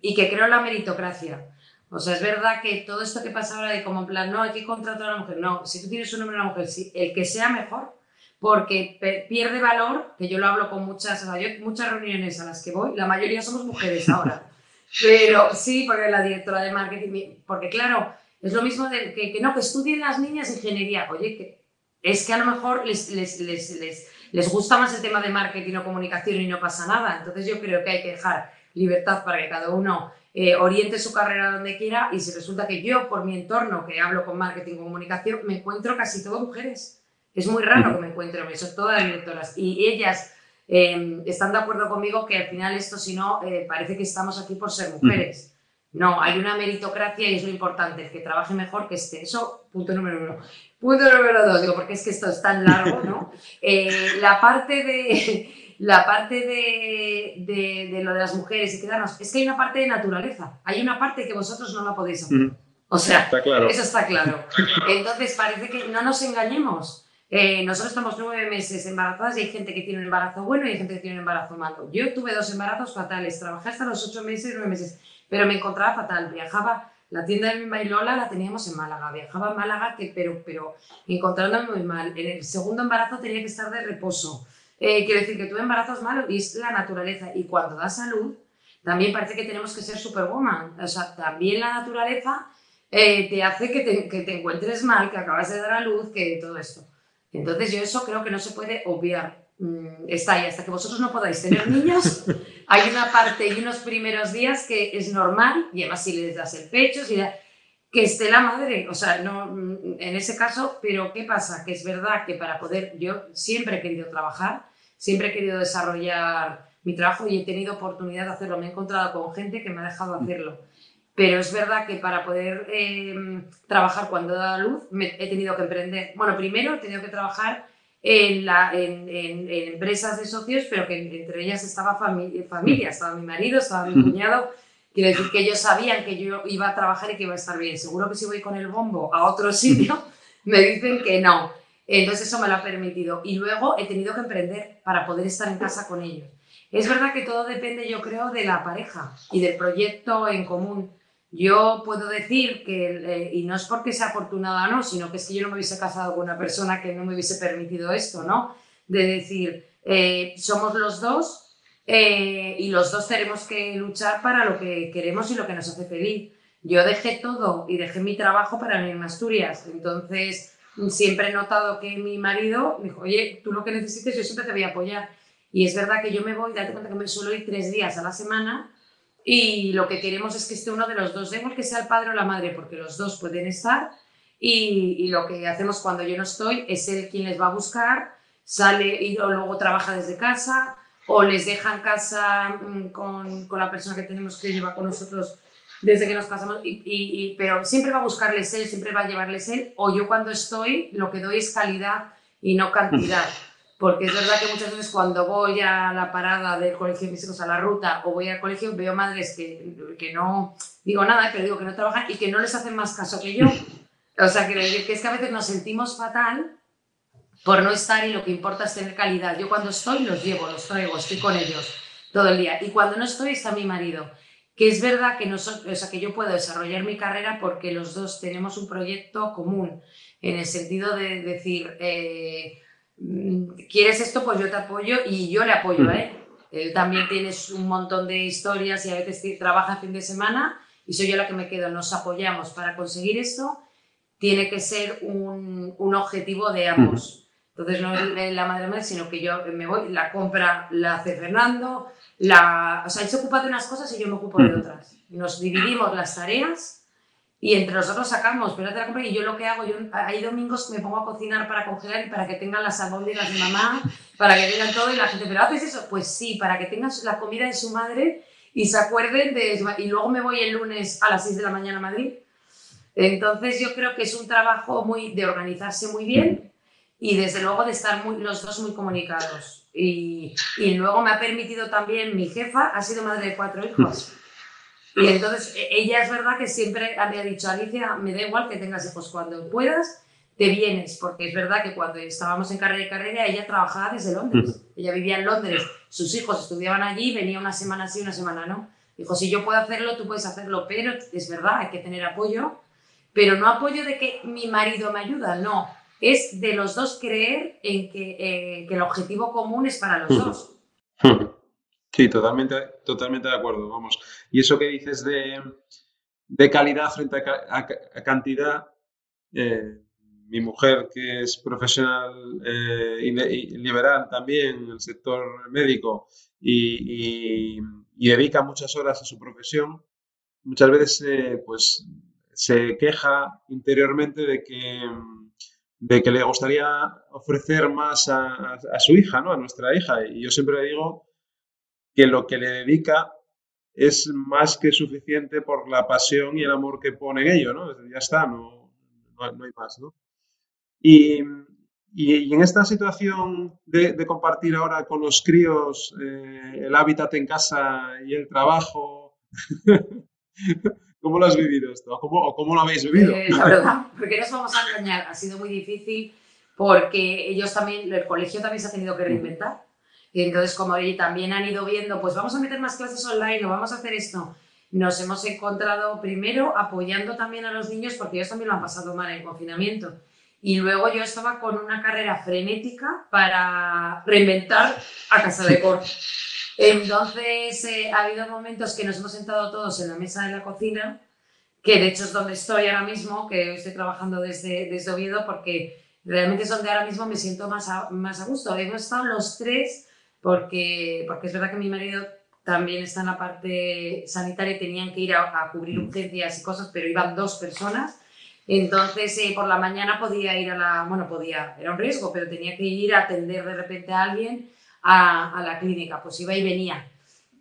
A: y que creo en la meritocracia. O sea, es verdad que todo esto que pasa ahora de como en plan, no, hay que contratar a una mujer. No, si tú tienes un hombre una mujer, el que sea mejor, porque pierde valor, que yo lo hablo con muchas, o sea, yo, muchas reuniones a las que voy, la mayoría somos mujeres ahora. Pero sí, porque la directora de marketing, porque claro, es lo mismo de que, que no, que estudien las niñas ingeniería. Oye, que es que a lo mejor les, les, les, les, les gusta más el tema de marketing o comunicación y no pasa nada. Entonces yo creo que hay que dejar libertad para que cada uno eh, oriente su carrera donde quiera y si resulta que yo, por mi entorno, que hablo con marketing y comunicación, me encuentro casi todo mujeres. Es muy raro que me encuentre, son todas directoras. Y ellas em, están de acuerdo conmigo que al final esto, si no, eh, parece que estamos aquí por ser mujeres. No, hay una meritocracia y es lo importante, el que trabaje mejor que esté. Eso, punto número uno. Punto número dos, digo, porque es que esto es tan largo, ¿no? Eh, la parte de la parte de, de, lo de las mujeres y quedarnos, es que hay una parte de naturaleza, hay una parte que vosotros no la podéis hacer. O sea, eso está claro. Entonces parece que no nos engañemos. Eh, nosotros estamos nueve meses embarazadas y hay gente que tiene un embarazo bueno y hay gente que tiene un embarazo malo. Yo tuve dos embarazos fatales, trabajé hasta los ocho meses, nueve meses, pero me encontraba fatal. Viajaba, la tienda de mi bailola la teníamos en Málaga, viajaba a Málaga, que, pero, pero encontrándome muy mal. En el segundo embarazo tenía que estar de reposo. Eh, quiero decir que tuve embarazos malos y es la naturaleza. Y cuando da salud, también parece que tenemos que ser superwoman. O sea, también la naturaleza eh, te hace que te, que te encuentres mal, que acabas de dar a luz, que todo esto. Entonces yo eso creo que no se puede obviar. Mm, está ahí, hasta que vosotros no podáis tener niños, hay una parte y unos primeros días que es normal, y además si les das el pecho, si que esté la madre, o sea, no, mm, en ese caso, pero ¿qué pasa? Que es verdad que para poder, yo siempre he querido trabajar, siempre he querido desarrollar mi trabajo y he tenido oportunidad de hacerlo, me he encontrado con gente que me ha dejado hacerlo. Pero es verdad que para poder em, trabajar cuando da luz me, he tenido que emprender. Bueno, primero he tenido que trabajar en, la, en, empresas de socios, pero que entre ellas estaba familia, estaba mi marido, estaba mi cuñado. Quiero decir que ellos sabían que yo iba a trabajar y que iba a estar bien. Seguro que si voy con el bombo a otro sitio, me dicen que no. Entonces eso me lo ha permitido. Y luego he tenido que emprender para poder estar en casa con ellos. Es verdad que todo depende, yo creo, de la pareja y del proyecto en común. Yo puedo decir que, eh, y no es porque sea afortunada o no, sino que es que yo no me hubiese casado con una persona que no me hubiese permitido esto, ¿no? De decir, eh, somos los dos eh, y los dos tenemos que luchar para lo que queremos y lo que nos hace feliz. Yo dejé todo y dejé mi trabajo para venir a Asturias, entonces siempre he notado que mi marido me dijo, oye, tú lo que necesites, yo siempre te voy a apoyar. Y es verdad que yo me voy, date cuenta que me suelo ir tres días a la semana y lo que queremos es que esté uno de los dos, da que sea el padre o la madre, porque los dos pueden estar. Y, lo que hacemos cuando yo no estoy es él quien les va a buscar, sale y luego trabaja desde casa, o les deja en casa mm, con, con la persona que tenemos que llevar con nosotros desde que nos casamos, y, y, pero siempre va a buscarles él, siempre va a llevarles él, o yo cuando estoy lo que doy es calidad y no cantidad. Porque es verdad que muchas veces cuando voy a la parada del colegio de mis hijos, a la ruta, o voy al colegio, veo madres que, que no digo nada, pero digo que no trabajan y que no les hacen más caso que yo. O sea, que, que es que a veces nos sentimos fatal por no estar y lo que importa es tener calidad. Yo cuando estoy los llevo, los traigo, estoy con ellos todo el día. Y cuando no estoy está mi marido. Que es verdad que, no o sea, que yo puedo desarrollar mi carrera porque los dos tenemos un proyecto común, en el sentido de decir, eh, Mm, ¿quieres esto? Pues yo te apoyo y yo le apoyo a él. Él también tiene un montón de historias y a veces trabaja fin de semana y soy yo la que me quedo. Nos apoyamos para conseguir esto. Tiene que ser un, un objetivo de ambos. Entonces no es la madre madre, sino que yo me voy, la compra la hace Fernando, la, o sea, él se ocupa de unas cosas y yo me ocupo de otras. Nos dividimos las tareas y entre nosotros sacamos, pero te la compra y yo lo que hago, yo hay domingos me pongo a cocinar para congelar y para que tengan las albóndigas de mamá, para que tengan todo y la gente, pero ¿haces eso? Pues sí, para que tengan la comida de su madre y se acuerden de... Y luego me voy el lunes a las 6 de la mañana a Madrid. Entonces yo creo que es un trabajo muy de organizarse muy bien y desde luego de estar muy, los dos muy comunicados. Y, y luego me ha permitido también, mi jefa ha sido madre de cuatro hijos. Y entonces e, ella es verdad que siempre había dicho, Alicia, me da igual que tengas hijos cuando puedas, te vienes, porque es verdad que cuando estábamos en carrera y carrera, ella trabajaba desde Londres. Ella vivía en Londres, sus hijos estudiaban allí, venía una semana sí, una semana no. Dijo, si yo puedo hacerlo, tú puedes hacerlo, pero es verdad, hay que tener apoyo, pero no apoyo de que mi marido me ayuda, no, es de los dos creer en que, eh, que el objetivo común es para los dos.
C: Sí, totalmente, totalmente de acuerdo, vamos. Y eso que dices de, calidad frente a, cantidad, eh, mi mujer que es profesional eh, y, liberal también en el sector médico y, dedica muchas horas a su profesión, muchas veces pues se queja interiormente de que, de que le gustaría ofrecer más a, su hija, ¿no? a nuestra hija. Y yo siempre le digo que lo que le dedica es más que suficiente por la pasión y el amor que pone en ello, ¿no? Ya está, no, no, hay más, ¿no? Y, y, en esta situación de, compartir ahora con los críos eh, el hábitat en casa y el trabajo, ¿cómo lo has vivido esto? ¿Cómo, ¿O cómo lo habéis vivido?
A: Eh, la verdad, porque nos vamos a engañar, ha sido muy difícil porque ellos también, el colegio también se ha tenido que reinventar. Y entonces, como ellos también han ido viendo, pues vamos a meter más clases online o vamos a hacer esto, nos hemos encontrado primero apoyando también a los niños porque ellos también lo han pasado mal en confinamiento. Y luego yo estaba con una carrera frenética para reinventar a Casa de Cor. Entonces, eh, ha habido momentos que nos hemos sentado todos en la mesa de la cocina, que de hecho es donde estoy ahora mismo, que estoy trabajando desde, desde Oviedo, porque realmente es donde ahora mismo me siento más a, más a gusto. Hemos estado los tres, porque, porque es verdad que mi marido también está en la parte sanitaria y tenían que ir a, a cubrir urgencias y cosas, pero iban dos personas. Entonces, eh, por la mañana podía ir a la, bueno, podía, era un riesgo, pero tenía que ir a atender de repente a alguien a, la clínica, pues iba y venía.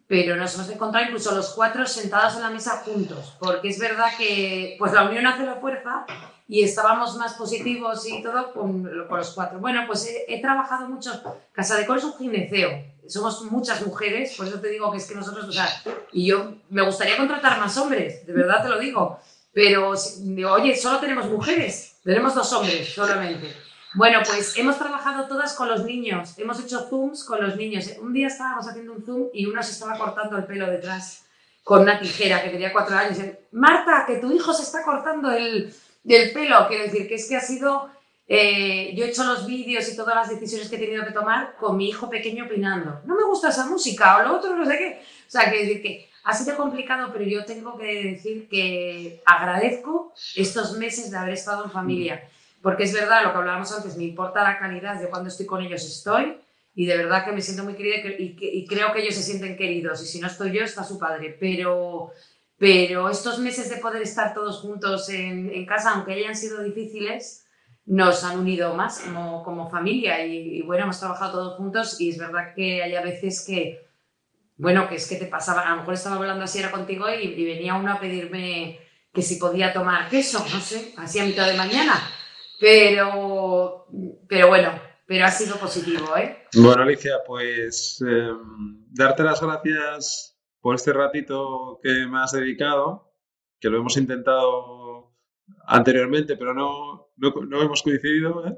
A: Pero nos hemos encontrado incluso los cuatro sentados en la mesa juntos, porque es verdad que pues la unión hace la fuerza y estábamos más positivos y todo con, los cuatro. Bueno, pues he, trabajado mucho, Casa de Col es un gineceo, somos muchas mujeres, por eso te digo que es que nosotros, o sea, y yo me gustaría contratar más hombres, de verdad te lo digo, pero oye, solo tenemos mujeres, tenemos dos hombres solamente. Bueno, pues hemos trabajado todas con los niños, hemos hecho zooms con los niños. Un día estábamos haciendo un zoom y uno se estaba cortando el pelo detrás con una tijera que tenía cuatro años. Marta, que tu hijo se está cortando el, del pelo. Quiero decir que es que ha sido. Eh, yo he hecho los vídeos y todas las decisiones que he tenido que tomar con mi hijo pequeño opinando. No me gusta esa música o lo otro, no sé qué. O sea, quiero decir que ha sido complicado, pero yo tengo que decir que agradezco estos meses de haber estado en familia. Porque es verdad, lo que hablábamos antes, me importa la calidad de cuando estoy con ellos estoy. Y de verdad que me siento muy querida y, y creo que ellos se sienten queridos. Y si no estoy yo, está su padre. Pero pero estos meses de poder estar todos juntos en, casa, aunque hayan sido difíciles, nos han unido más como, como familia y, bueno, hemos trabajado todos juntos y es verdad que hay a veces que, bueno, que es que te pasaba, a lo mejor estaba hablando así era contigo y, venía uno a pedirme que si podía tomar queso, no sé, así a mitad de mañana, pero, pero bueno, pero ha sido positivo, ¿eh?
C: Bueno, Alicia, pues em, darte las gracias por este ratito que me has dedicado, que lo hemos intentado anteriormente, pero no, no, hemos coincidido. ¿eh?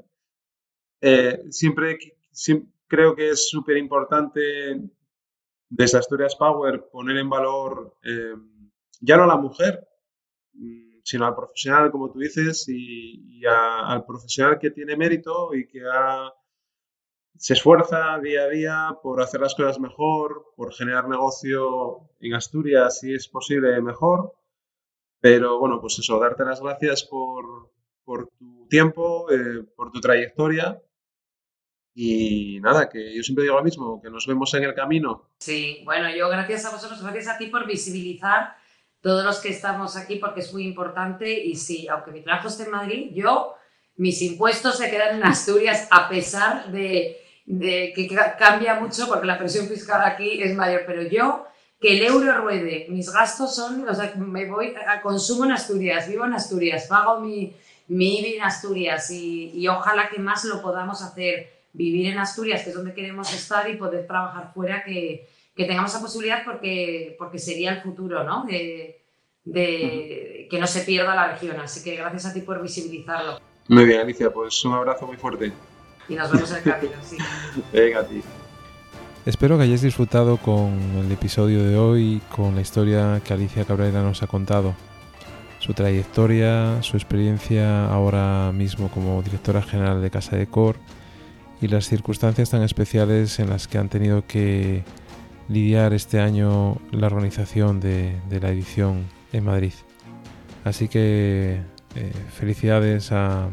C: Eh, siempre, creo que es súper importante desde Asturias Power poner en valor eh, ya no a la mujer, sino al profesional, como tú dices, y, al profesional que tiene mérito y que se esfuerza día a día por hacer las cosas mejor, por generar negocio en Asturias, si es posible, mejor. Pero bueno, pues eso, darte las gracias por, tu tiempo, eh, por tu trayectoria. Y nada, que yo siempre digo lo mismo, que nos vemos en el camino.
A: Sí, bueno, yo gracias a vosotros, gracias a ti por visibilizar todos los que estamos aquí, porque es muy importante. Y sí, aunque mi trabajo esté en Madrid, yo, mis impuestos se quedan en Asturias a pesar de que cambia mucho porque la presión fiscal aquí es mayor, pero yo que el euro ruede, mis gastos son, o sea, me voy a consumo en Asturias, vivo en Asturias, pago mi, mi en Asturias y, y, ojalá que más lo podamos hacer, vivir en Asturias, que es donde queremos estar y poder trabajar fuera, que, que tengamos esa posibilidad porque, porque sería el futuro, ¿no? De, de, que no se pierda la región. Así que gracias a ti por visibilizarlo.
C: Muy bien, Alicia, pues un abrazo muy fuerte
A: y nos vemos en el camino, sí.
C: Venga, ti.
B: Espero que hayáis disfrutado con el episodio de hoy, con la historia que Alicia Cabrera nos ha contado. Su trayectoria, su experiencia ahora mismo como directora general de Casa de Cor y las circunstancias tan especiales en las que han tenido que lidiar este año la organización de, la edición en Madrid. Así que eh, felicidades a,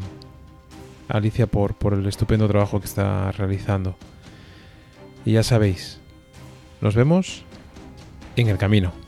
B: Alicia por, por el estupendo trabajo que está realizando. Y ya sabéis, nos vemos en el camino.